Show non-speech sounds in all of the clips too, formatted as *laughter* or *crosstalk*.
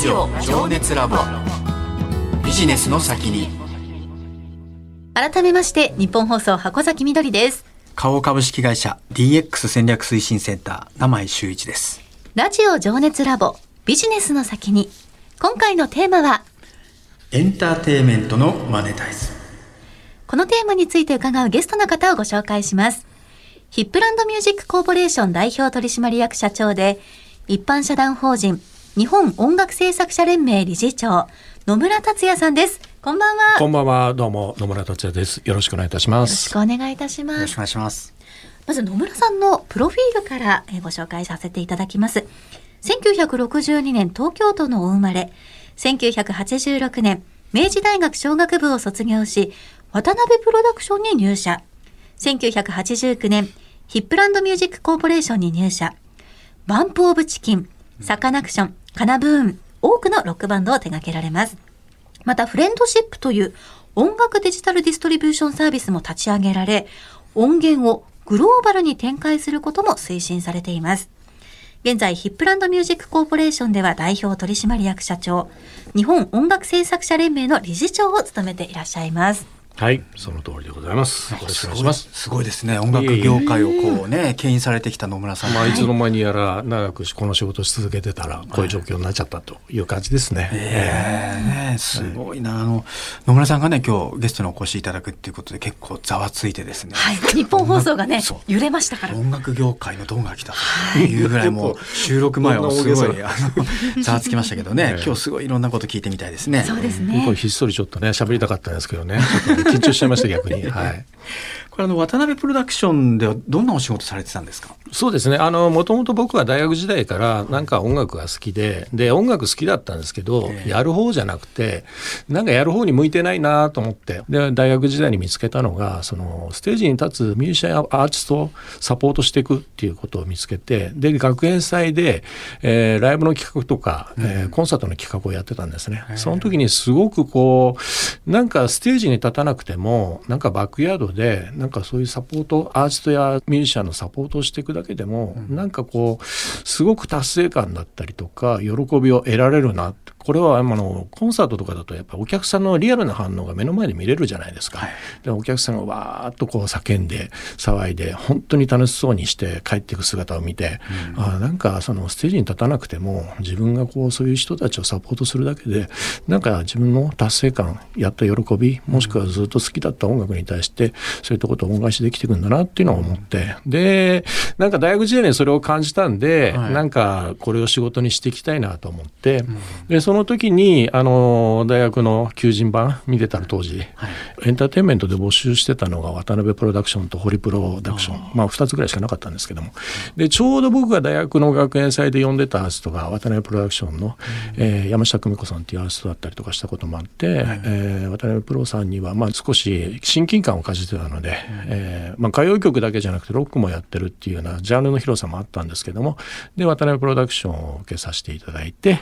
ジオ情熱ラボ。ビジネスの先に。改めましてニッポン放送箱崎みどりです。花王株式会社 DX 戦略推進センター名前修一です。ラジオ情熱ラボビジネスの先に。今回のテーマはエンターテイメントのマネタイズ。このテーマについて伺うゲストの方をご紹介します。ヒップランドミュージックコーポレーション代表取締役社長で一般社団法人日本音楽制作者連盟理事長野村達也さんです。こんばんは。こんばんは。どうも野村達也です。よろしくお願いいたしまよろしすくお願いいたします。よろしくお願いします。まず野村さんのプロフィールからえーご紹介させていただきます。1962年東京都のお生まれ、1986年明治大学商学部を卒業し、渡辺プロダクションに入社。1989年ヒップランドミュージックコーポレーションに入社。 BUMP OF CHICKEN、サカナクション、 KANA-BOON、多くのロックバンドを手掛けられます。また、 FRIENDSHIP という音楽デジタルディストリビューションサービスも立ち上げられ、音源をグローバルに展開することも推進されています。現在、ヒップランドミュージックコーポレーションでは代表取締役社長、日本音楽制作者連盟の理事長を務めていらっしゃいます。はいその通りでございます。よろしくお願いします。すごいですね。音楽業界をこうね牽引されてきた野村さんまあいつの間にやら長くこの仕事をし続けてたらこういう状況になっちゃったという感じですね、ええねすごいな。あの野村さんがね今日ゲストにお越しいただくっていうことで結構ざわついてですね。はい。日本放送がね揺れましたから。音楽業界のドンが来たというぐらいもう収録前はすごいあの *laughs* ざわつきましたけどね。*laughs* ええ。今日すごいいろんなこと聞いてみたいですね。そうです僕はね。ひっそりちょっとね喋りたかったんですけどね緊張しちゃいました逆に。はい。あの渡辺プロダクションではどんなお仕事されてたんですか？そうですね。あのもともと僕は大学時代からなんか音楽が好きでで音楽好きだったんですけど、ええ。やる方じゃなくてなんかやる方に向いてないなと思って。で大学時代に見つけたのがそのステージに立つミュージシャンやアーティストをサポートしていくっていうことを見つけてで学園祭で、えーライブの企画とか、えーコンサートの企画をやってたんですね。その時にすごくこうなんかステージに立たなくてもなんかバックヤードでなんかかそういうサポートアーティストやミュージシャンのサポートをしていくだけでも、なん。かこうすごく達成感だったりとか喜びを得られるなってこれはあのコンサートとかだとやっぱお客さんのリアルな反応が目の前で見れるじゃないですか。はい。でお客さんがわーっとこう叫んで騒いで本当に楽しそうにして帰っていく姿を見て、あなんかそのステージに立たなくても自分がこうそういう人たちをサポートするだけでなんか自分の達成感やった喜びもしくはずっと好きだった音楽に対してそういったことを恩返しできていくんだなっていうのを思って。でなんか大学時代にそれを感じたんで、はい。なんかこれを仕事にしていきたいなと思って、でその時にあの大学の求人版見てたら当時、エンターテインメントで募集してたのが渡辺プロダクションとホリプロダクション。まあ2つぐらいしかなかったんですけども。でちょうど僕が大学の学園祭で呼んでたアーストが渡辺プロダクションの、えー山下久美子さんっていうアーティストだったりとかしたこともあって、えー渡辺プロさんにはまあ少し親近感を感じてたので、えーまあ、歌謡曲だけじゃなくてロックもやってるっていうようなジャンルの広さもあったんですけども。で渡辺プロダクションを受けさせていただいて、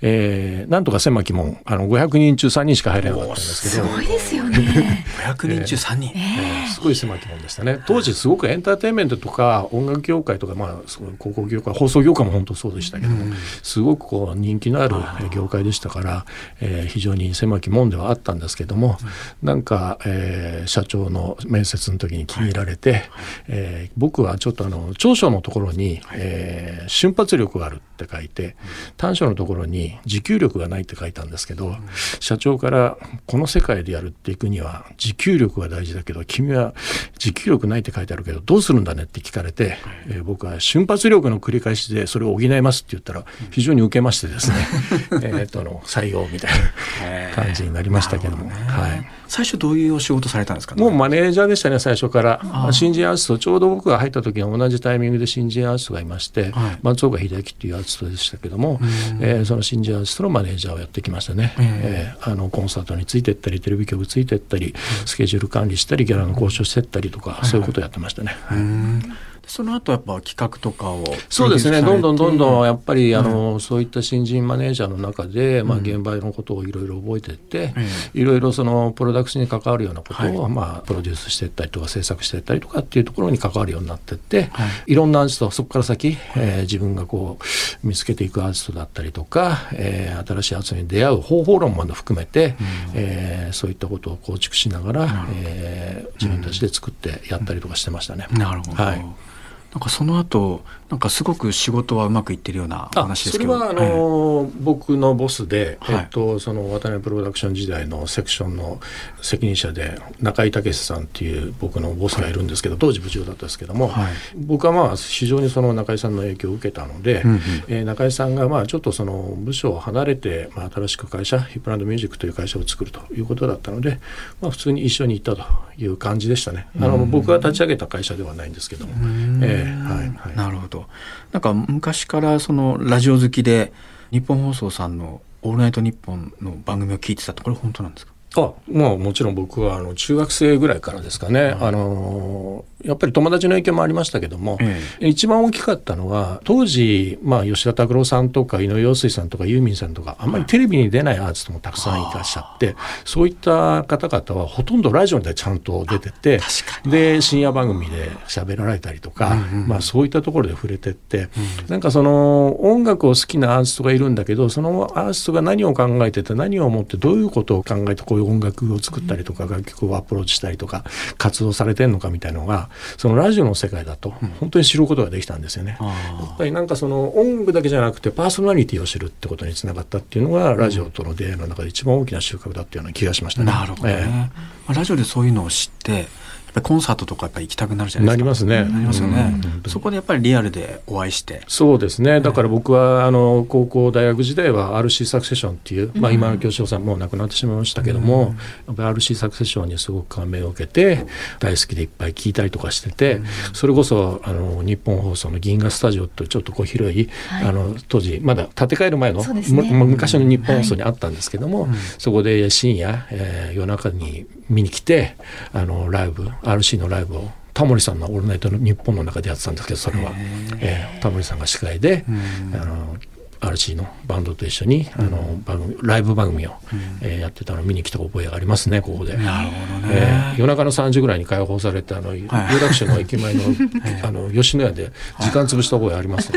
えーなんとか狭き門あの500人中3人しか入れなかったんですけど。すごいですよね。500人中3人、えー。すごい狭き門でしたね。当時すごくエンターテインメントとか音楽業界とか、まあ、そういう広告業界放送業界も本当そうでしたけども、すごくこう人気のあるえー業界でしたから、えー非常に狭き門ではあったんですけども、なんか、えー社長の面接の時に気に入られて、えー僕はちょっとあの長所のところに、えー瞬発力があるって書いて短所のところに持久力がないって書いたんですけど、社長からこの世界でやるっていくには持久力が大事だけど君は持久力ないって書いてあるけどどうするんだねって聞かれて、えー僕は瞬発力の繰り返しでそれを補いますって言ったら非常に受けましてですね *laughs* えーとあの採用みたいな感じになりましたけども、はい、最初どういうお仕事されたんですか？もうマネージャーでしたね最初から。新人アーティストちょうど僕が入った時が同じタイミングで新人アーティストがいまして、はい。松岡秀樹っていうアーティストでしたけども、えーその新人アーティストのマネージャーをやってきましたね、えーあのコンサートについてったりテレビ局ついてったり、スケジュール管理したりギャラの交渉してったりとか、そういうことをやってましたね。うんその後やっぱ企画とかをそうですね。どんどんどんどんやっぱりあの、うん、そういった新人マネージャーの中で、まあ、現場のことをいろいろ覚えていって、うん、いろいろそのプロダクションに関わるようなことを、はい、まあ、プロデュースしていったりとか制作していったりとかっていうところに関わるようになっていって、はい、いろんなアーティストそこから先、えー、自分がこう見つけていくアーティストだったりとか、えー、新しいアーティストに出会う方法論まで含めて、うん、えー、そういったことを構築しながら、えー、自分たちで作ってやったりとかしてましたね。なるほど、はいなんかその後なんかすごく仕事はうまくいってるような話ですけど。それはあの、はい、僕のボスで、えっと、その渡辺プロダクション時代のセクションの責任者で中井武さんっていう僕のボスがいるんですけど、はい、当時部長だったんですけども、はい、僕はまあ非常にその中井さんの影響を受けたので、うんうん、えー、中井さんがまあちょっとその部署を離れて、まあ、新しく会社ヒップランドミュージックという会社を作るということだったので、まあ、普通に一緒に行ったという感じでしたね。あの僕が立ち上げた会社ではないんですけども。えーはいはい、なるほどなんか昔からそのラジオ好きで日本放送さんの「オールナイトニッポン」の番組を聞いてたってこれ本当なんですか？あもうもちろん僕はあの中学生ぐらいからですかね、あのやっぱり友達の影響もありましたけども、ええ、一番大きかったのは当時、まあ、吉田拓郎さんとか井上陽水さんとかユーミンさんとかあんまりテレビに出ないアーティストもたくさんいらっしゃって、そういった方々はほとんどラジオでちゃんと出ててで深夜番組で喋られたりとか、うんうん、まあ、そういったところで触れてって、うん、なんかその音楽を好きなアーティストがいるんだけどそのアーティストが何を考えてて何を思ってどういうことを考えてこういう音楽を作ったりとか楽曲をアプローチしたりとか活動されてるのかみたいのがそのラジオの世界だと本当に知ることができたんですよね。やっぱりなんかその音楽だけじゃなくてパーソナリティを知るってことにつながったっていうのがラジオとの出会いの中で一番大きな収穫だっていうような気がしましたね。なるほどね、えー、ラジオでそういうのを知ってコンサートとかやっぱ行きたくなるじゃないですか。なりますね。なりますよね、うん、そこでやっぱりリアルでお会いして。そうですね。だから僕はあの高校大学時代は RC サクセションっていう、まあ今の教師さんもう亡くなってしまいましたけども、やっぱり RC サクセションにすごく感銘を受けて大好きでいっぱい聞いたりとかしてて、それこそあの日本放送の銀河スタジオとちょっとこう広い、はい、あの当時まだ建て替える前の、ね、昔の日本放送にあったんですけども、はい、そこで深夜、えー、夜中に見に来てあのライブ RC のライブをタモリさんの「オールナイト日本の中でやってたんですけどそれは、えー、タモリさんが司会で、あの RC のバンドと一緒に、あの番組ライブ番組を、えー、やってたのを見に来た覚えがありますねここで。なるほどね、えー、夜中の3時ぐらいに解放されてあの、有楽町の駅前の *laughs* あの吉野家で時間潰した覚えあります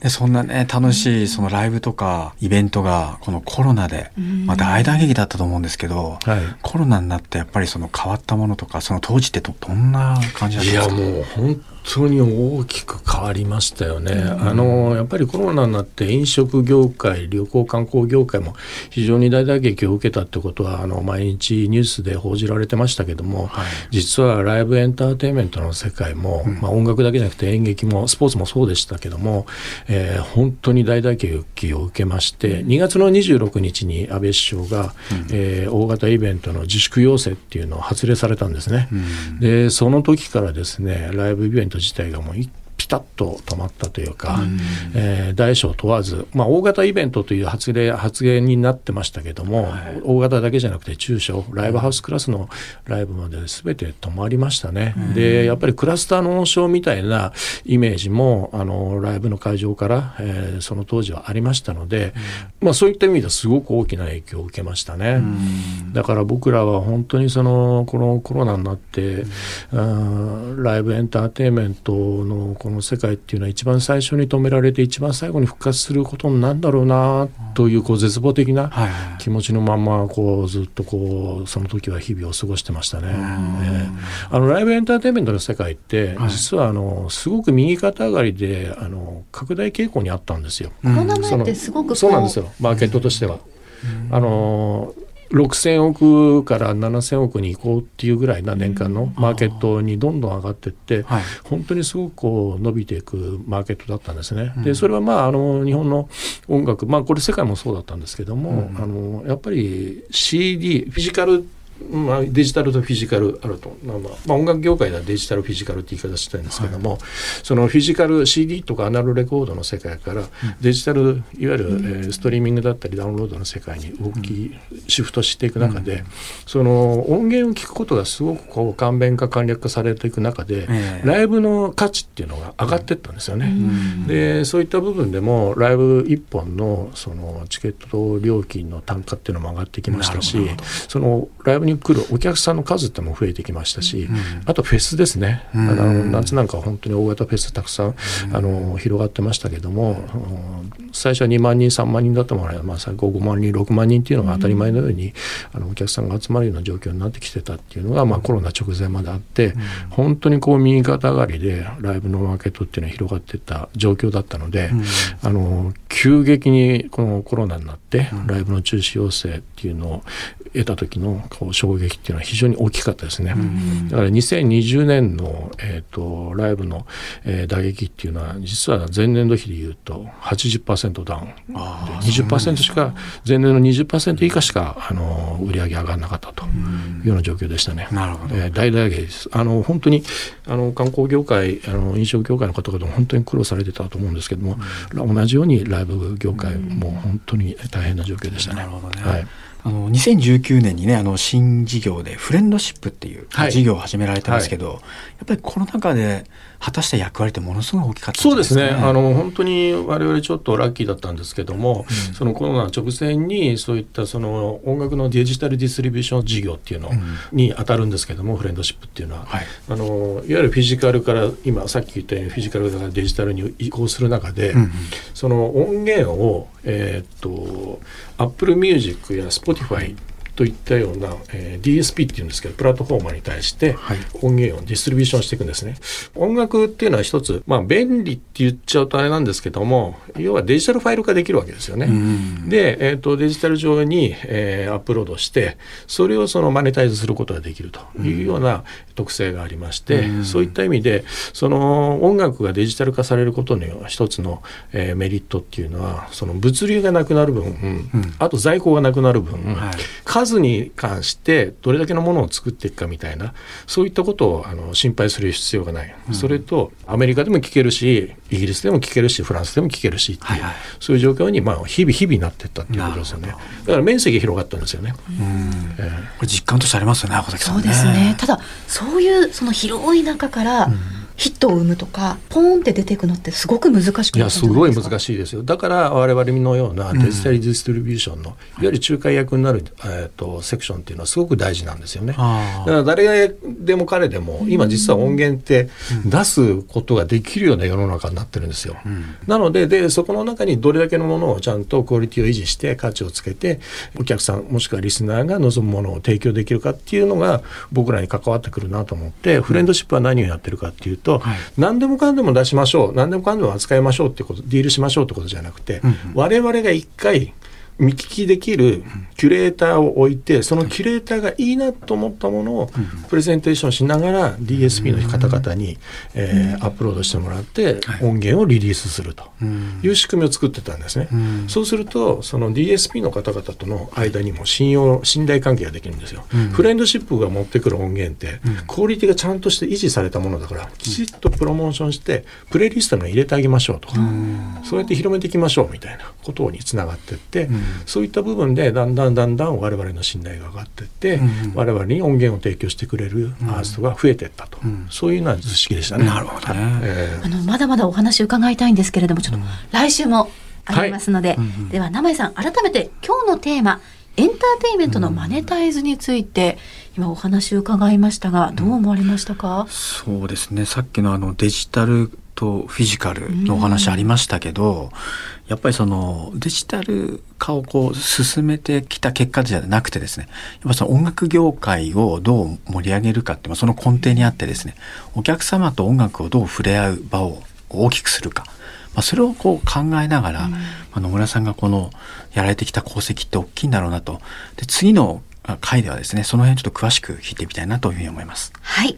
でそんなね楽しいそのライブとかイベントがこのコロナで、まあ、大打撃だったと思うんですけど、はい、コロナになってやっぱりその変わったものとかその当時ってどどんな感じだったんですか？いやもう本当に大きく変わりましたよね、うん、あのやっぱりコロナになって飲食業界旅行観光業界も非常に大打撃を受けたってことはあの毎日ニュースで報じられてましたけども、はい、実はライブエンターテインメントの世界も、うん、まあ、音楽だけじゃなくて演劇もスポーツもそうでしたけども、えー、本当に大打撃を受けまして2月の26日に安倍首相が、うん、えー、大型イベントの自粛要請っていうのを発令されたんですね。でその時からですねライブイベント自体がもう一ピタッと止まったというか、うん、えー、大小問わず、まあ、大型イベントという発言発言になってましたけども、はい、大型だけじゃなくて中小ライブハウスクラスのライブまで全て止まりましたね、うん、でやっぱりクラスターの温床みたいなイメージもあのライブの会場から、えー、その当時はありましたので、うん、まあ、そういった意味ではすごく大きな影響を受けましたね、だから僕らは本当にそのこのコロナになって、うん、ライブエンターテインメントのこの世界っていうのは一番最初に止められて一番最後に復活することになるんだろうなというこう絶望的な気持ちのままこうずっとこうその時は日々を過ごしてましたね。あのライブエンターテインメントの世界って実はあのすごく右肩上がりであの拡大傾向にあったんですよ。コロナ前ってすごくそうなんですよ。マーケットとしては。あの6000億から7000億に行こうっていうぐらいな年間のマーケットにどんどん上がっていって、はい、本当にすごくこう伸びていくマーケットだったんですね。でそれはまああの日本の音楽まあこれ世界もそうだったんですけども、うん、あのやっぱり CD フィジカルまあ、デジタルとフィジカルあると、まあまあ、音楽業界ではデジタルフィジカルって言い方してるんですけども、はい、そのフィジカル CD とかアナログレコードの世界からデジタルいわゆる、えー、ストリーミングだったりダウンロードの世界に動き、シフトしていく中で、その音源を聞くことがすごくこう簡便化簡略化されていく中で、ライブの価値っていうのが上がっていったんですよね。でそういった部分でもライブ1本のそのチケット料金の単価っていうのも上がってきましたしそのライブに来るお客さんの数っても増えてきましたし、あとフェスですね、あの夏なんかは本当に大型フェスたくさん、あの広がってましたけども、最初は2万人3万人だったものが、まあ、最後5万人6万人っていうのが当たり前のように、あのお客さんが集まるような状況になってきてたっていうのが、まあ、コロナ直前まであって、本当にこう右肩上がりでライブのマーケットっていうのは広がっていった状況だったので、あの急激にこのコロナになってライブの中止要請っていうのを得た時のこう衝撃っていうのは非常に大きかったですね。だから2020年の、えーと、ライブの、えー、打撃っていうのは実は前年度比でいうと80%ダウンで20%しか前年の20%以下しかあの売り上げ上がらなかったというような状況でしたね。なるほど、えー、大打撃です。あの本当にあの観光業界あの飲食業界の方々も本当に苦労されてたと思うんですけども、同じようにライブ業界も本当に大変な状況でしたね。なるほどね。はいあの2019年にねあの新事業でフレンドシップっていう事業を始められたんですけど、はい。はい、やっぱりコロナ禍で果たした役割ってものすごい大きかった、ね、そうですね。あの本当に我々ちょっとラッキーだったんですけども、うん、そのコロナ直前にそういったその音楽のデジタルディストリビューション事業っていうのに当たるんですけども、うん、フレンドシップっていうのは、はい、あのいわゆるフィジカルから今さっき言ったようにフィジカルからデジタルに移行する中で、うん、その音源をえー、っと Apple Mu といったような、えー、DSP っていうんですけどプラットフォーマーに対して音源をディストリビューションしていくんですね。音楽っていうのは一つ、まあ、便利って言っちゃうとあれなんですけども要はデジタルファイル化できるわけですよね。で、えーと、デジタル上に、えー、アップロードしてそれをそのマネタイズすることができるというような特性がありまして、そういった意味でその音楽がデジタル化されることの一つの、えー、メリットっていうのはその物流がなくなる分、うん、あと在庫がなくなる分、はい、数に関してどれだけのものを作っていくかみたいなそういったことをあの心配する必要がない、うん、それとアメリカでも聞けるしイギリスでも聞けるしフランスでも聞けるしっていう、はいはい、そういう状況にまあ日々日々なっていったっていうことですよね。だから面積広がったんですよね。えー、これ実感としてありますよねさん、ね、そうですね。ただそういうその広い中から、うんヒットを生むとかポーンって出ていくのってすごく難しくいやすごい難しいですよ。だから我々のようなデジタルディストリビューションの、うん、いわゆる仲介役になる、えーと、セクションっていうのはすごく大事なんですよね。だから誰でも彼でも今実は音源って出すことができるような世の中になってるんですよ、うん、なのででそこの中にどれだけのものをちゃんとクオリティを維持して価値をつけてお客さんもしくはリスナーが望むものを提供できるかっていうのが僕らに関わってくるなと思ってフレンドシップは何をやってるかっていうと、はい、何でもかんでも出しましょう何でもかんでも扱いましょうってことディールしましょうってことじゃなくて、うんうん、我々が一回見聞きできるキュレーターを置いてそのキュレーターがいいなと思ったものをプレゼンテーションしながら DSP の方々に、えー、アップロードしてもらって音源をリリースするという仕組みを作ってたんですね。そうするとその DSP の方々との間にも信用信頼関係ができるんですよ。フレンドシップが持ってくる音源ってクオリティがちゃんとして維持されたものだからきちっとプロモーションしてプレイリストに入れてあげましょうとかそうやって広めていきましょうみたいなことにつながっていって。そういった部分でだんだんだんだん我々の信頼が上がっていって、うん、我々に音源を提供してくれるアーティストが増えていったと、うん、そういうような図式でしたね。なるほどね、えー、あのまだまだお話伺いたいんですけれどもちょっと来週もありますので、はい、では名前さん改めて今日のテーマエンターテインメントのマネタイズについて、今お話を伺いましたがどう思われましたか、そうですね。さっきのあのデジタルとフィジカルのお話ありましたけど、やっぱりそのデジタル化をこう進めてきた結果じゃなくてですね、やっぱその音楽業界をどう盛り上げるかって、その根底にあってですね、お客様と音楽をどう触れ合う場を大きくするか。まあ、それをこう考えながら、うん、まあ、野村さんがこのやられてきた功績って大きいんだろうなと。で、次の回ではですね、その辺ちょっと詳しく聞いてみたいなというふうに思います。はい。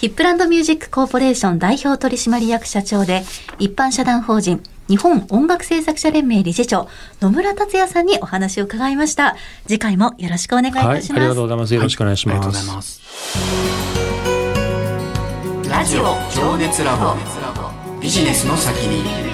ヒップランドミュージックコーポレーション代表取締役社長で、一般社団法人日本音楽制作者連盟理事長野村達也さんにお話を伺いました。次回もよろしくお願いいたします、はい、ありがとうございます。よろしくお願いします、ラジオ情熱ラボ。ビジネスの先に